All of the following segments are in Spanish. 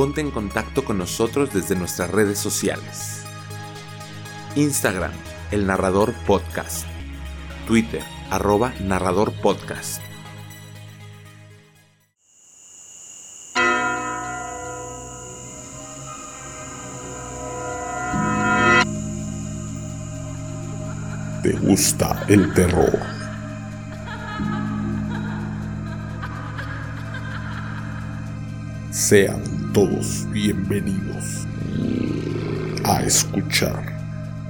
ponte en contacto con nosotros desde nuestras redes sociales. Instagram, El Narrador Podcast. Twitter, arroba Narrador Podcast. ¿Te gusta el terror? Sean todos bienvenidos a escuchar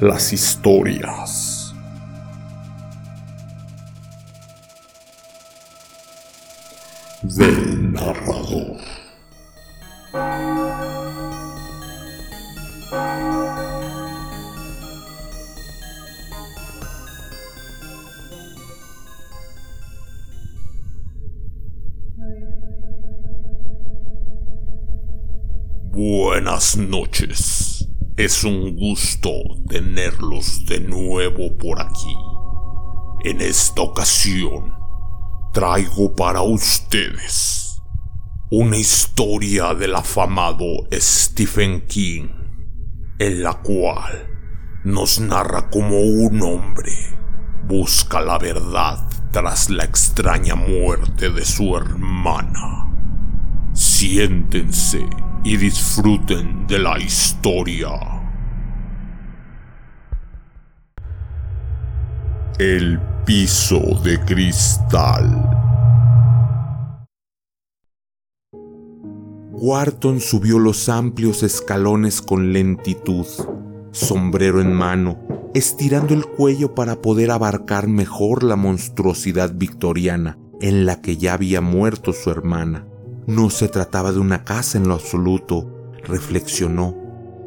las historias del narrador. Noches. Es un gusto tenerlos de nuevo por aquí. En esta ocasión, traigo para ustedes una historia del afamado Stephen King, en la cual nos narra cómo un hombre busca la verdad tras la extraña muerte de su hermana. Siéntense y disfruten de la historia. El piso de cristal. Wharton subió los amplios escalones con lentitud, sombrero en mano, estirando el cuello para poder abarcar mejor la monstruosidad victoriana en la que ya había muerto su hermana. No se trataba de una casa en lo absoluto, reflexionó,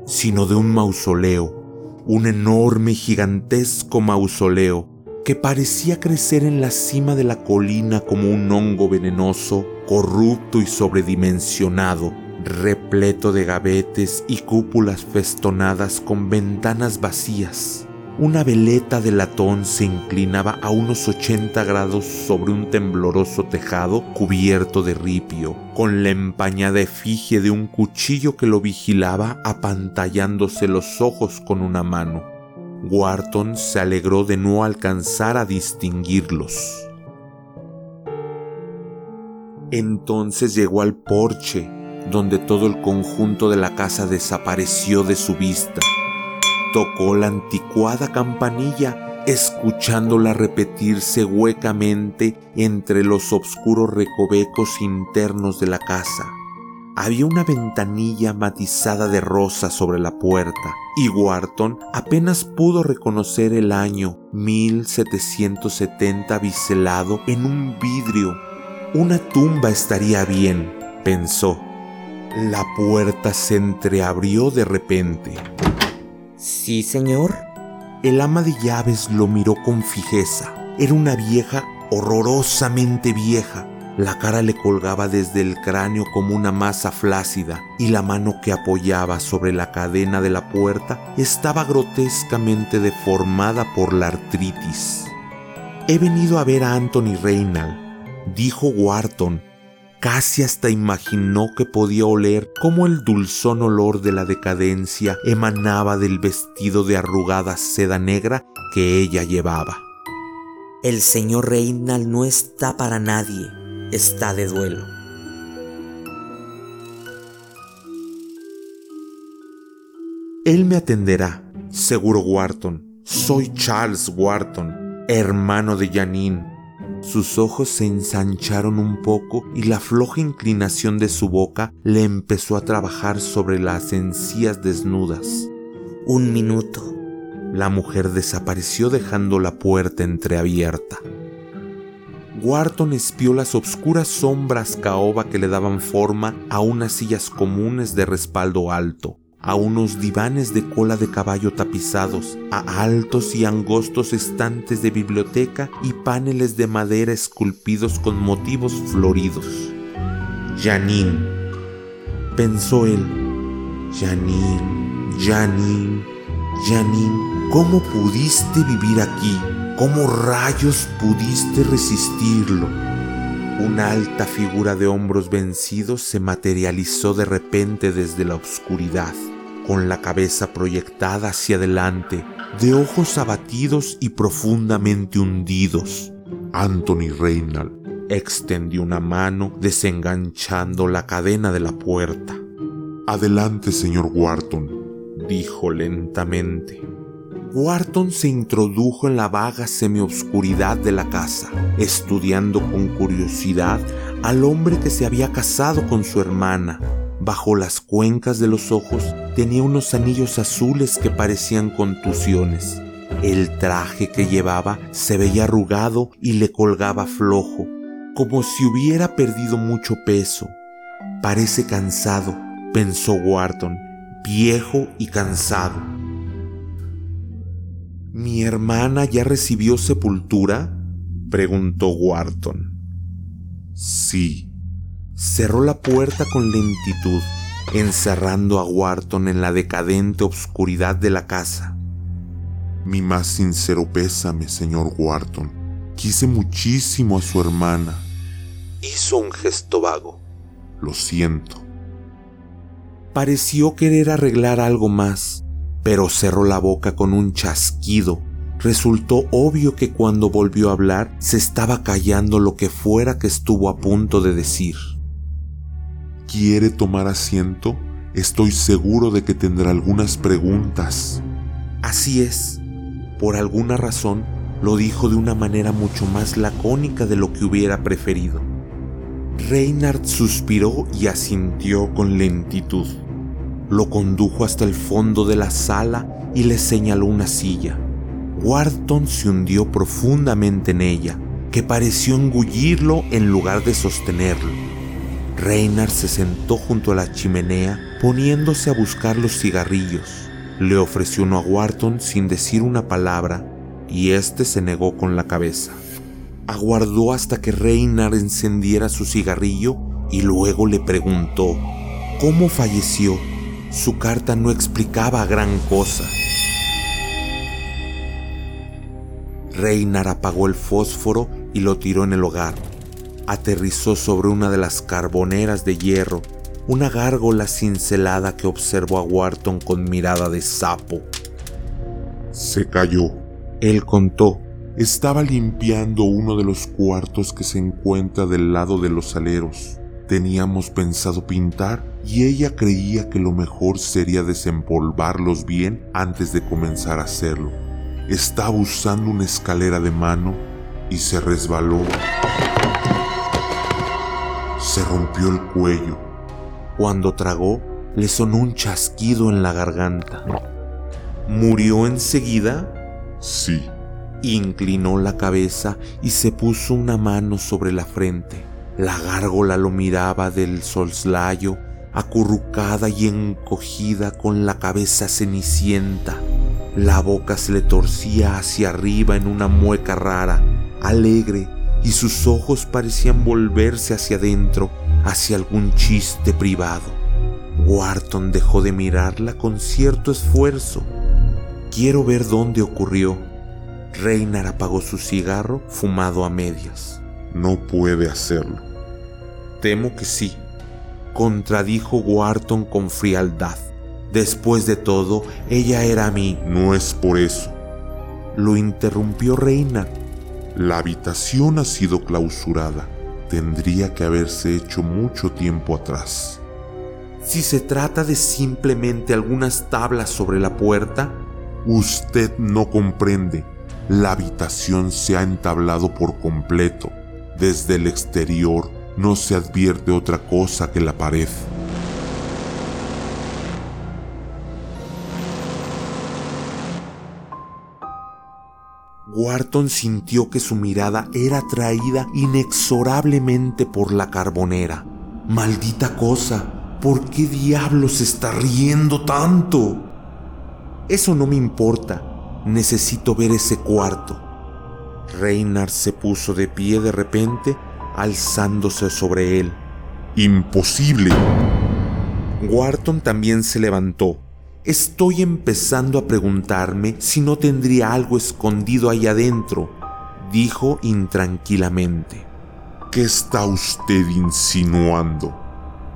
sino de un mausoleo, un enorme y gigantesco mausoleo que parecía crecer en la cima de la colina como un hongo venenoso, corrupto y sobredimensionado, repleto de gavetes y cúpulas festonadas con ventanas vacías. Una veleta de latón se inclinaba a unos 80 grados sobre un tembloroso tejado cubierto de ripio, con la empañada efigie de un cuchillo que lo vigilaba apantallándose los ojos con una mano. Wharton se alegró de no alcanzar a distinguirlos. Entonces llegó al porche, donde todo el conjunto de la casa desapareció de su vista. Tocó la anticuada campanilla, escuchándola repetirse huecamente entre los oscuros recovecos internos de la casa. Había una ventanilla matizada de rosa sobre la puerta y Wharton apenas pudo reconocer el año 1770 biselado en un vidrio. Una tumba estaría bien, pensó. La puerta se entreabrió de repente. Sí, señor. El ama de llaves lo miró con fijeza. Era una vieja horrorosamente vieja la cara le colgaba desde el cráneo como una masa flácida y la mano que apoyaba sobre la cadena de la puerta estaba grotescamente deformada por la artritis. He venido a ver a Anthony Reynald, dijo Wharton. Casi hasta imaginó que podía oler cómo el dulzón olor de la decadencia emanaba del vestido de arrugada seda negra que ella llevaba. El señor Reynald no está para nadie, está de duelo. Él me atenderá, seguro Wharton. Soy Charles Wharton, hermano de Janine. Sus ojos se ensancharon un poco y la floja inclinación de su boca le empezó a trabajar sobre las encías desnudas. Un minuto. La mujer desapareció dejando la puerta entreabierta. Wharton espió las obscuras sombras caoba que le daban forma a unas sillas comunes de respaldo alto, a unos divanes de cola de caballo tapizados, a altos y angostos estantes de biblioteca y paneles de madera esculpidos con motivos floridos. Janine, pensó él. Janine, Janine, Janine, ¿cómo pudiste vivir aquí? ¿Cómo rayos pudiste resistirlo? Una alta figura de hombros vencidos se materializó de repente desde la oscuridad, con la cabeza proyectada hacia adelante, de ojos abatidos y profundamente hundidos. Anthony Reynald extendió una mano desenganchando la cadena de la puerta. Adelante, señor Wharton, dijo lentamente. Wharton se introdujo en la vaga semioscuridad de la casa, estudiando con curiosidad al hombre que se había casado con su hermana. Bajo las cuencas de los ojos tenía unos anillos azules que parecían contusiones. El traje que llevaba se veía arrugado y le colgaba flojo, como si hubiera perdido mucho peso. Parece cansado, pensó Wharton, viejo y cansado. ¿Mi hermana ya recibió sepultura? preguntó Wharton. Sí. Cerró la puerta con lentitud, encerrando a Wharton en la decadente obscuridad de la casa. Mi más sincero pésame, señor Wharton. Quise muchísimo a su hermana. Hizo un gesto vago. Lo siento. Pareció querer arreglar algo más, pero cerró la boca con un chasquido. Resultó obvio que cuando volvió a hablar se estaba callando lo que fuera que estuvo a punto de decir. ¿Quiere tomar asiento? Estoy seguro de que tendrá algunas preguntas. Así es. Por alguna razón lo dijo de una manera mucho más lacónica de lo que hubiera preferido. Reinhard suspiró y asintió con lentitud. Lo condujo hasta el fondo de la sala y le señaló una silla. Wharton se hundió profundamente en ella, que pareció engullirlo en lugar de sostenerlo. Reynard se sentó junto a la chimenea, poniéndose a buscar los cigarrillos. Le ofreció uno a Wharton sin decir una palabra, y éste se negó con la cabeza. Aguardó hasta que Reynard encendiera su cigarrillo y luego le preguntó, ¿cómo falleció? Su carta no explicaba gran cosa. Reinar apagó el fósforo y lo tiró en el hogar. Aterrizó sobre una de las carboneras de hierro, una gárgola cincelada que observó a Wharton con mirada de sapo. Se cayó. Él contó. Estaba limpiando uno de los cuartos que se encuentra del lado de los aleros. Teníamos pensado pintar y ella creía que lo mejor sería desempolvarlos bien antes de comenzar a hacerlo. Estaba usando una escalera de mano y se resbaló. Se rompió el cuello. Cuando tragó, le sonó un chasquido en la garganta. ¿Murió enseguida? Sí. Inclinó la cabeza y se puso una mano sobre la frente. La gárgola lo miraba del solslayo acurrucada y encogida con la cabeza cenicienta. La boca se le torcía hacia arriba en una mueca rara, alegre, y sus ojos parecían volverse hacia adentro, hacia algún chiste privado. Wharton dejó de mirarla con cierto esfuerzo. Quiero ver dónde ocurrió. Reynard apagó su cigarro fumado a medias. No puede hacerlo. Temo que sí, contradijo Wharton con frialdad. Después de todo, ella era mí. No es por eso. Lo interrumpió Reina. La habitación ha sido clausurada. Tendría que haberse hecho mucho tiempo atrás. Si se trata de simplemente algunas tablas sobre la puerta, usted no comprende. La habitación se ha entablado por completo. Desde el exterior no se advierte otra cosa que la pared. Wharton sintió que su mirada era atraída inexorablemente por la carbonera. Maldita cosa, ¿por qué diablos está riendo tanto? Eso no me importa, necesito ver ese cuarto. Reynard se puso de pie de repente alzándose sobre él. Imposible. Wharton también se levantó. Estoy empezando a preguntarme si no tendría algo escondido ahí adentro, dijo intranquilamente. ¿Qué está usted insinuando?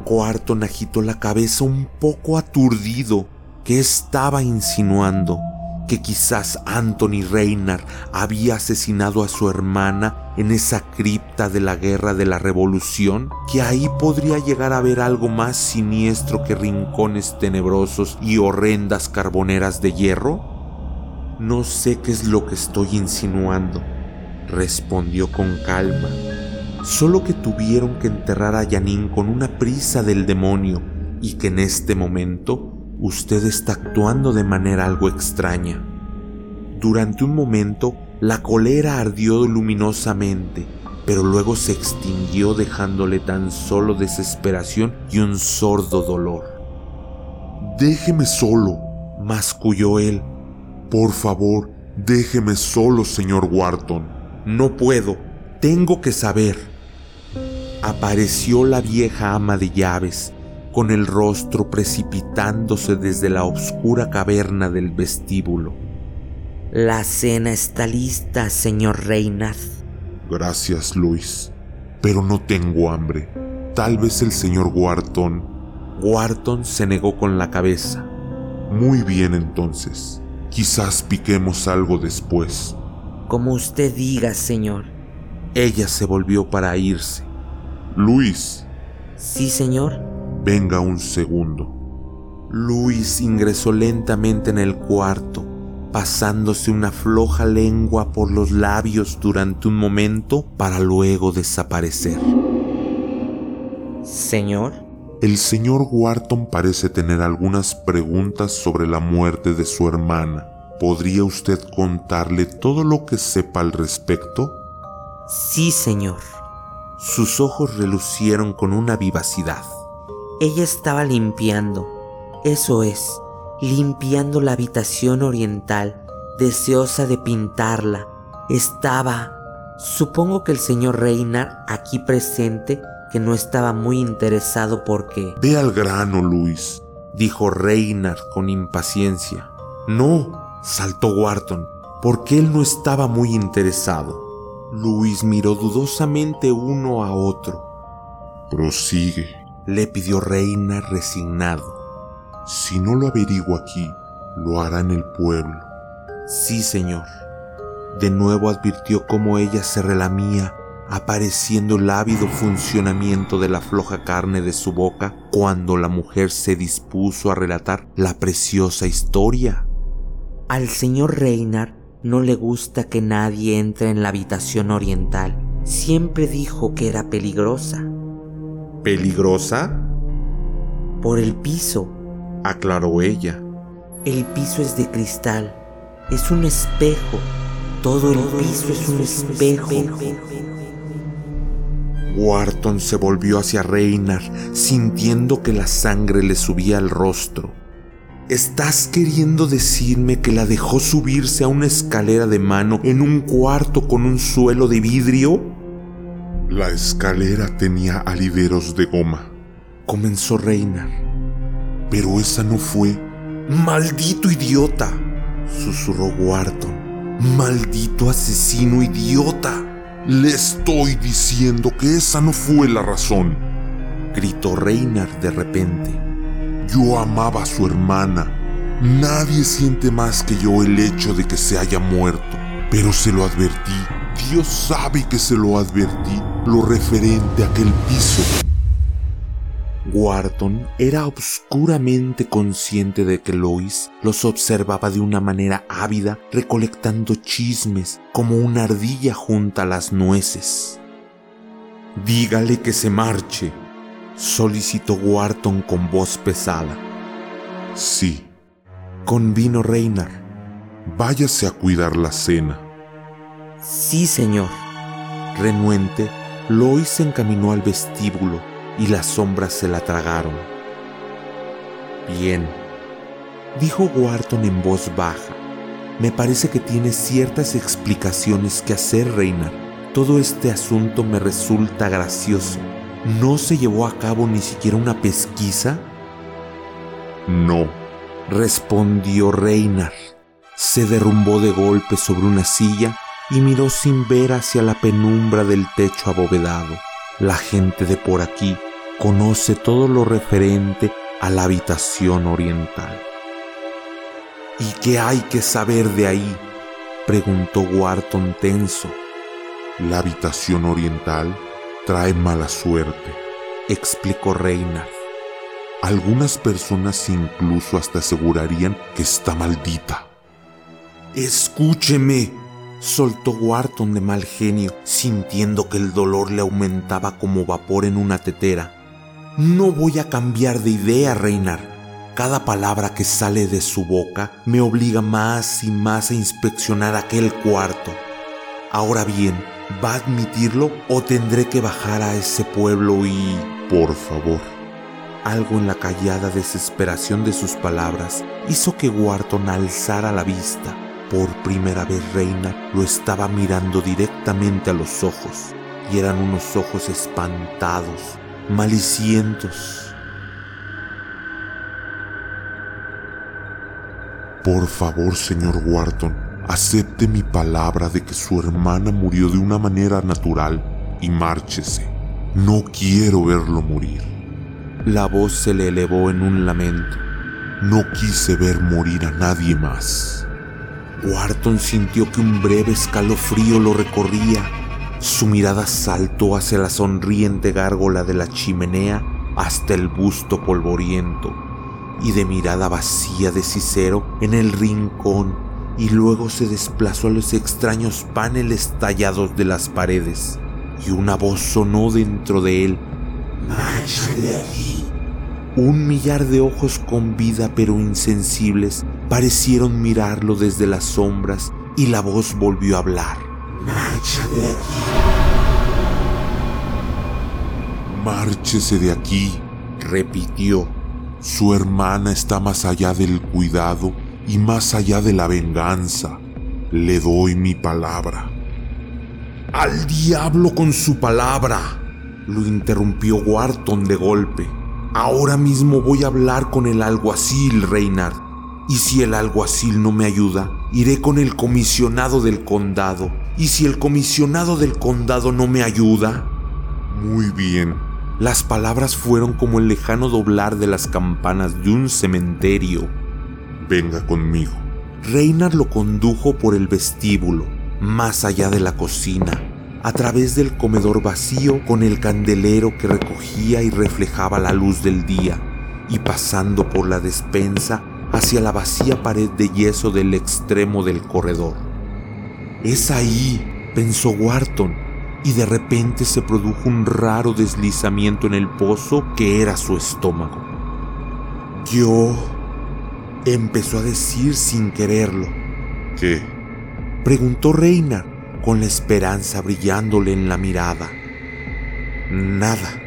Wharton agitó la cabeza un poco aturdido. ¿Qué estaba insinuando? Que quizás Anthony Reynard había asesinado a su hermana en esa cripta de la guerra de la revolución, que ahí podría llegar a ver algo más siniestro que rincones tenebrosos y horrendas carboneras de hierro? No sé qué es lo que estoy insinuando, respondió con calma solo que tuvieron que enterrar a Janine con una prisa del demonio y que en este momento usted está actuando de manera algo extraña. Durante un momento la colera ardió luminosamente, pero luego se extinguió dejándole tan solo desesperación y un sordo dolor. Déjeme solo, masculló él. Por favor, déjeme solo, señor Wharton. No puedo, tengo que saber apareció la vieja ama de llaves, con el rostro precipitándose desde la oscura caverna del vestíbulo. La cena está lista, señor Reynard. Gracias, Luis. Pero no tengo hambre. Tal vez el señor Wharton. Wharton se negó con la cabeza. Muy bien entonces. Quizás piquemos algo después. Como usted diga, señor. Ella se volvió para irse. Luis. Sí, señor. Venga un segundo. Luis ingresó lentamente en el cuarto, pasándose una floja lengua por los labios durante un momento para luego desaparecer. Señor. El señor Wharton parece tener algunas preguntas sobre la muerte de su hermana. ¿Podría usted contarle todo lo que sepa al respecto? Sí, señor. Sus ojos relucieron con una vivacidad. Ella estaba limpiando, eso es, limpiando la habitación oriental, deseosa de pintarla. Estaba... Supongo que el señor Reynard, aquí presente, que no estaba muy interesado porque... Ve al grano, Luis, dijo Reynard con impaciencia. No, saltó Wharton, porque él no estaba muy interesado. Luis miró dudosamente uno a otro. Prosigue, le pidió Reina resignado. Si no lo averiguo aquí, lo hará en el pueblo. Sí, señor. De nuevo advirtió cómo ella se relamía, apareciendo el ávido funcionamiento de la floja carne de su boca cuando la mujer se dispuso a relatar la preciosa historia. Al señor Reynard no le gusta que nadie entre en la habitación oriental. Siempre dijo que era peligrosa. ¿Peligrosa? Por el piso, aclaró ella. El piso es de cristal. Es un espejo. Todo el piso es un espejo. Wharton se volvió hacia Reynard, sintiendo que la sangre le subía al rostro. ¿Estás queriendo decirme que la dejó subirse a una escalera de mano en un cuarto con un suelo de vidrio? La escalera tenía alideros de goma, comenzó Reina. Pero esa no fue. ¡Maldito idiota! susurró Wharton. ¡Maldito asesino idiota! Le estoy diciendo que esa no fue la razón, gritó Reynard de repente. Yo amaba a su hermana. Nadie siente más que yo el hecho de que se haya muerto. Pero se lo advertí. Dios sabe que se lo advertí. Lo referente a aquel piso. Wharton era obscuramente consciente de que Lois los observaba de una manera ávida, recolectando chismes como una ardilla junta las nueces. Dígale que se marche, solicitó Wharton con voz pesada. Sí. Convino Reynard. Váyase a cuidar la cena. Sí, señor. Renuente, Lois se encaminó al vestíbulo y las sombras se la tragaron. Bien, dijo Wharton en voz baja. Me parece que tiene ciertas explicaciones que hacer, Reynard. Todo este asunto me resulta gracioso. ¿No se llevó a cabo ni siquiera una pesquisa? No, respondió Reynard. Se derrumbó de golpe sobre una silla y miró sin ver hacia la penumbra del techo abovedado. La gente de por aquí conoce todo lo referente a la habitación oriental. ¿Y qué hay que saber de ahí? preguntó Wharton tenso. La habitación oriental trae mala suerte, explicó Reina. Algunas personas incluso hasta asegurarían que está maldita. Escúcheme, soltó Wharton de mal genio, sintiendo que el dolor le aumentaba como vapor en una tetera. No voy a cambiar de idea, Reinar. Cada palabra que sale de su boca me obliga más y más a inspeccionar aquel cuarto. Ahora bien, ¿va a admitirlo o tendré que bajar a ese pueblo y... Por favor. Algo en la callada desesperación de sus palabras hizo que Wharton alzara la vista. Por primera vez Reina lo estaba mirando directamente a los ojos, y eran unos ojos espantados, malicientos, Por favor, señor Wharton, acepte mi palabra de que su hermana murió de una manera natural y márchese. No quiero verlo morir. La voz se le elevó en un lamento. No quise ver morir a nadie más. Wharton sintió que un breve escalofrío lo recorría. Su mirada saltó hacia la sonriente gárgola de la chimenea hasta el busto polvoriento y de mirada vacía de Cicero en el rincón y luego se desplazó a los extraños paneles tallados de las paredes y una voz sonó dentro de él. de aquí! Un millar de ojos con vida pero insensibles parecieron mirarlo desde las sombras y la voz volvió a hablar. ¡Márchate de aquí! Márchese de aquí, repitió su hermana está más allá del cuidado y más allá de la venganza. Le doy mi palabra. Al diablo con su palabra, lo interrumpió Wharton de golpe. Ahora mismo voy a hablar con el alguacil, Reynard. Y si el alguacil no me ayuda, iré con el comisionado del condado. Y si el comisionado del condado no me ayuda... Muy bien, las palabras fueron como el lejano doblar de las campanas de un cementerio. Venga conmigo. Reynard lo condujo por el vestíbulo, más allá de la cocina, a través del comedor vacío con el candelero que recogía y reflejaba la luz del día, y pasando por la despensa hacia la vacía pared de yeso del extremo del corredor. Es ahí, pensó Wharton, y de repente se produjo un raro deslizamiento en el pozo que era su estómago. Yo... empezó a decir sin quererlo. ¿Qué? Preguntó Reina, con la esperanza brillándole en la mirada. Nada.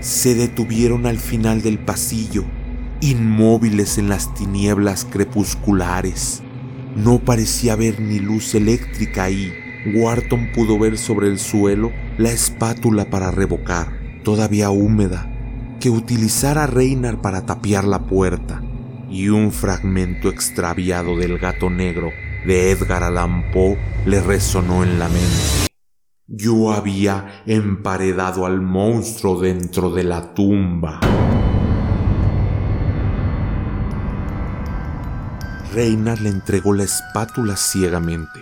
Se detuvieron al final del pasillo, inmóviles en las tinieblas crepusculares. No parecía haber ni luz eléctrica ahí Wharton pudo ver sobre el suelo la espátula para revocar, todavía húmeda, que utilizara Reynard para tapiar la puerta, y un fragmento extraviado del gato negro de Edgar Allan Poe le resonó en la mente. Yo había emparedado al monstruo dentro de la tumba. Reynard le entregó la espátula ciegamente.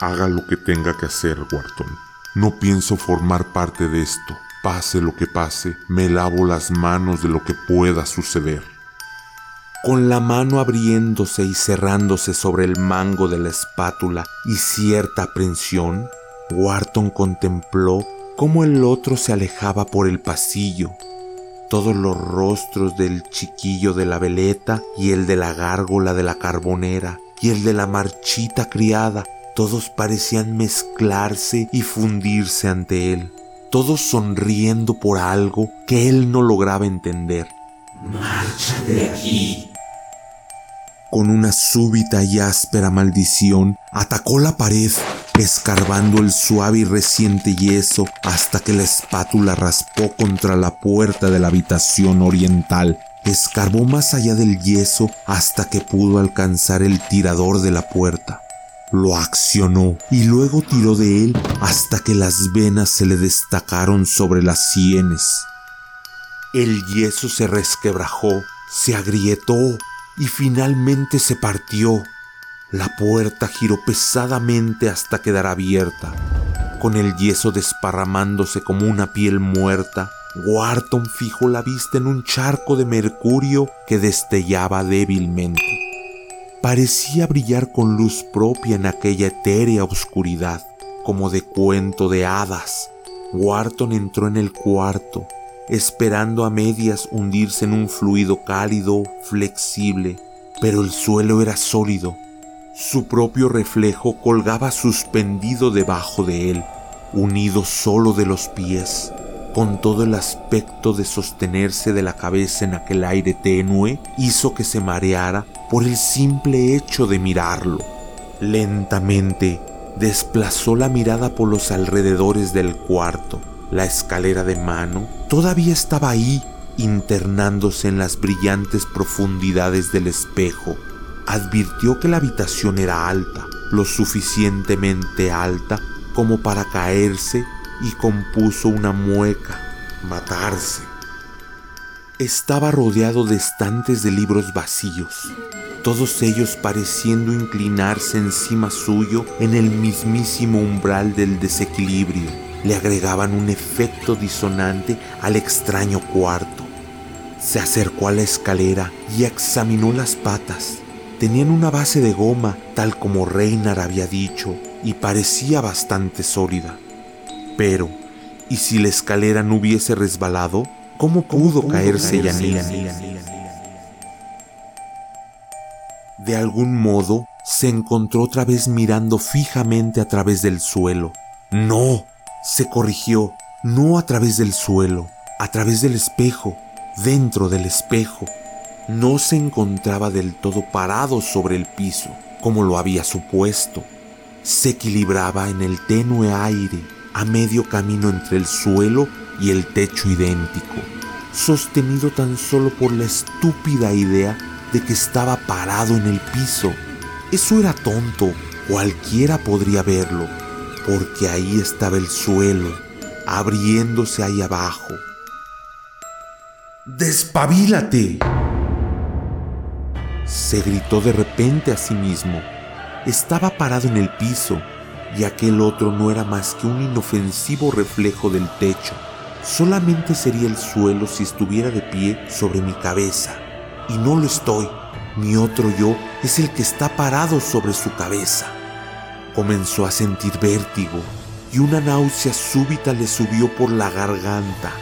Haga lo que tenga que hacer, Wharton. No pienso formar parte de esto. Pase lo que pase, me lavo las manos de lo que pueda suceder. Con la mano abriéndose y cerrándose sobre el mango de la espátula y cierta aprensión, Wharton contempló cómo el otro se alejaba por el pasillo. Todos los rostros del chiquillo de la veleta y el de la gárgola de la carbonera y el de la marchita criada todos parecían mezclarse y fundirse ante él, todos sonriendo por algo que él no lograba entender. Marcha de aquí. Con una súbita y áspera maldición, atacó la pared, escarbando el suave y reciente yeso hasta que la espátula raspó contra la puerta de la habitación oriental. Escarbó más allá del yeso hasta que pudo alcanzar el tirador de la puerta. Lo accionó y luego tiró de él hasta que las venas se le destacaron sobre las sienes. El yeso se resquebrajó, se agrietó y finalmente se partió. La puerta giró pesadamente hasta quedar abierta. Con el yeso desparramándose como una piel muerta, Wharton fijó la vista en un charco de mercurio que destellaba débilmente. Parecía brillar con luz propia en aquella etérea oscuridad, como de cuento de hadas. Wharton entró en el cuarto, esperando a medias hundirse en un fluido cálido, flexible, pero el suelo era sólido. Su propio reflejo colgaba suspendido debajo de él, unido solo de los pies con todo el aspecto de sostenerse de la cabeza en aquel aire tenue, hizo que se mareara por el simple hecho de mirarlo. Lentamente desplazó la mirada por los alrededores del cuarto. La escalera de mano todavía estaba ahí, internándose en las brillantes profundidades del espejo. Advirtió que la habitación era alta, lo suficientemente alta como para caerse y compuso una mueca, matarse. Estaba rodeado de estantes de libros vacíos, todos ellos pareciendo inclinarse encima suyo en el mismísimo umbral del desequilibrio. Le agregaban un efecto disonante al extraño cuarto. Se acercó a la escalera y examinó las patas. Tenían una base de goma, tal como Reinar había dicho, y parecía bastante sólida. Pero, ¿y si la escalera no hubiese resbalado? ¿Cómo pudo caerse Yanina? De algún modo, se encontró otra vez mirando fijamente a través del suelo. No, se corrigió, no a través del suelo, a través del espejo, dentro del espejo. No se encontraba del todo parado sobre el piso, como lo había supuesto. Se equilibraba en el tenue aire a medio camino entre el suelo y el techo idéntico, sostenido tan solo por la estúpida idea de que estaba parado en el piso. Eso era tonto, cualquiera podría verlo, porque ahí estaba el suelo, abriéndose ahí abajo. ¡Despabilate! Se gritó de repente a sí mismo. Estaba parado en el piso, y aquel otro no era más que un inofensivo reflejo del techo. Solamente sería el suelo si estuviera de pie sobre mi cabeza. Y no lo estoy. Mi otro yo es el que está parado sobre su cabeza. Comenzó a sentir vértigo y una náusea súbita le subió por la garganta.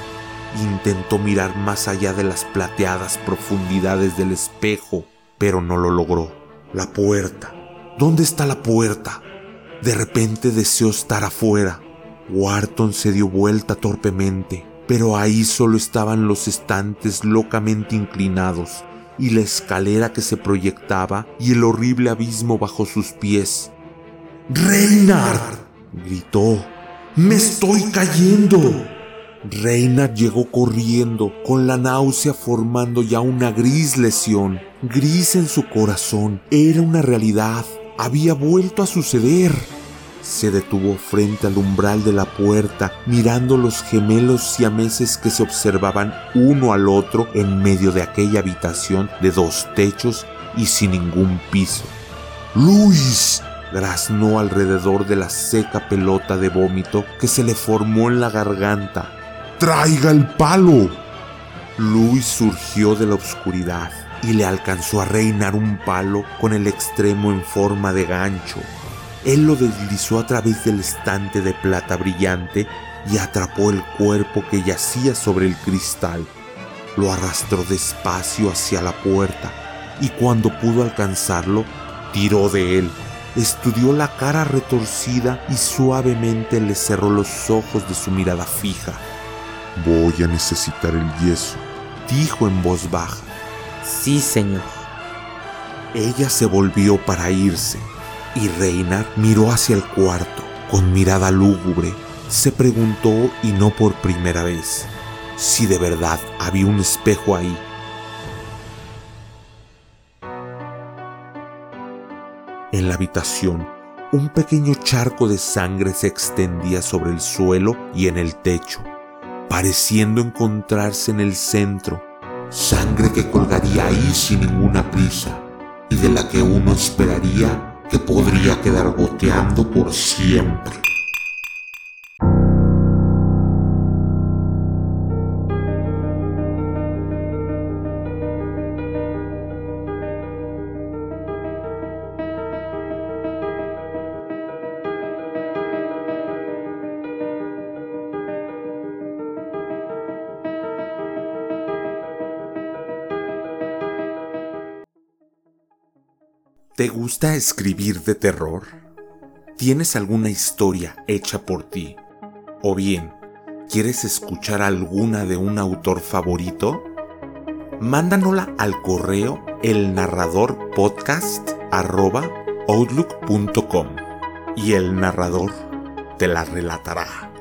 Intentó mirar más allá de las plateadas profundidades del espejo, pero no lo logró. La puerta. ¿Dónde está la puerta? De repente deseó estar afuera. Wharton se dio vuelta torpemente, pero ahí solo estaban los estantes locamente inclinados y la escalera que se proyectaba y el horrible abismo bajo sus pies. ¡Reinhard! gritó. ¡Me estoy cayendo! Reinhard llegó corriendo, con la náusea formando ya una gris lesión, gris en su corazón. Era una realidad, había vuelto a suceder. Se detuvo frente al umbral de la puerta, mirando los gemelos siameses que se observaban uno al otro en medio de aquella habitación de dos techos y sin ningún piso. ¡Luis! graznó alrededor de la seca pelota de vómito que se le formó en la garganta. ¡Traiga el palo! Luis surgió de la oscuridad y le alcanzó a reinar un palo con el extremo en forma de gancho. Él lo deslizó a través del estante de plata brillante y atrapó el cuerpo que yacía sobre el cristal. Lo arrastró despacio hacia la puerta y cuando pudo alcanzarlo, tiró de él. Estudió la cara retorcida y suavemente le cerró los ojos de su mirada fija. Voy a necesitar el yeso, dijo en voz baja. Sí, señor. Ella se volvió para irse y Reina miró hacia el cuarto con mirada lúgubre. Se preguntó, y no por primera vez, si de verdad había un espejo ahí. En la habitación, un pequeño charco de sangre se extendía sobre el suelo y en el techo, pareciendo encontrarse en el centro, sangre que colgaría ahí sin ninguna prisa y de la que uno esperaría que podría quedar goteando por siempre. ¿Te gusta escribir de terror? ¿Tienes alguna historia hecha por ti? ¿O bien, quieres escuchar alguna de un autor favorito? Mándanosla al correo elnarradorpodcast.outlook.com y el narrador te la relatará.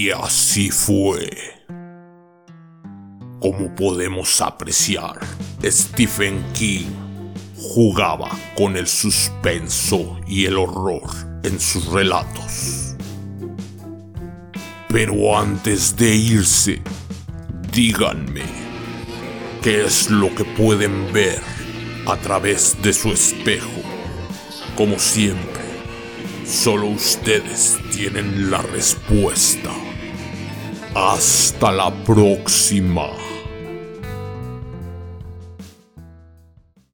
Y así fue. Como podemos apreciar, Stephen King jugaba con el suspenso y el horror en sus relatos. Pero antes de irse, díganme, ¿qué es lo que pueden ver a través de su espejo? Como siempre Solo ustedes tienen la respuesta. Hasta la próxima.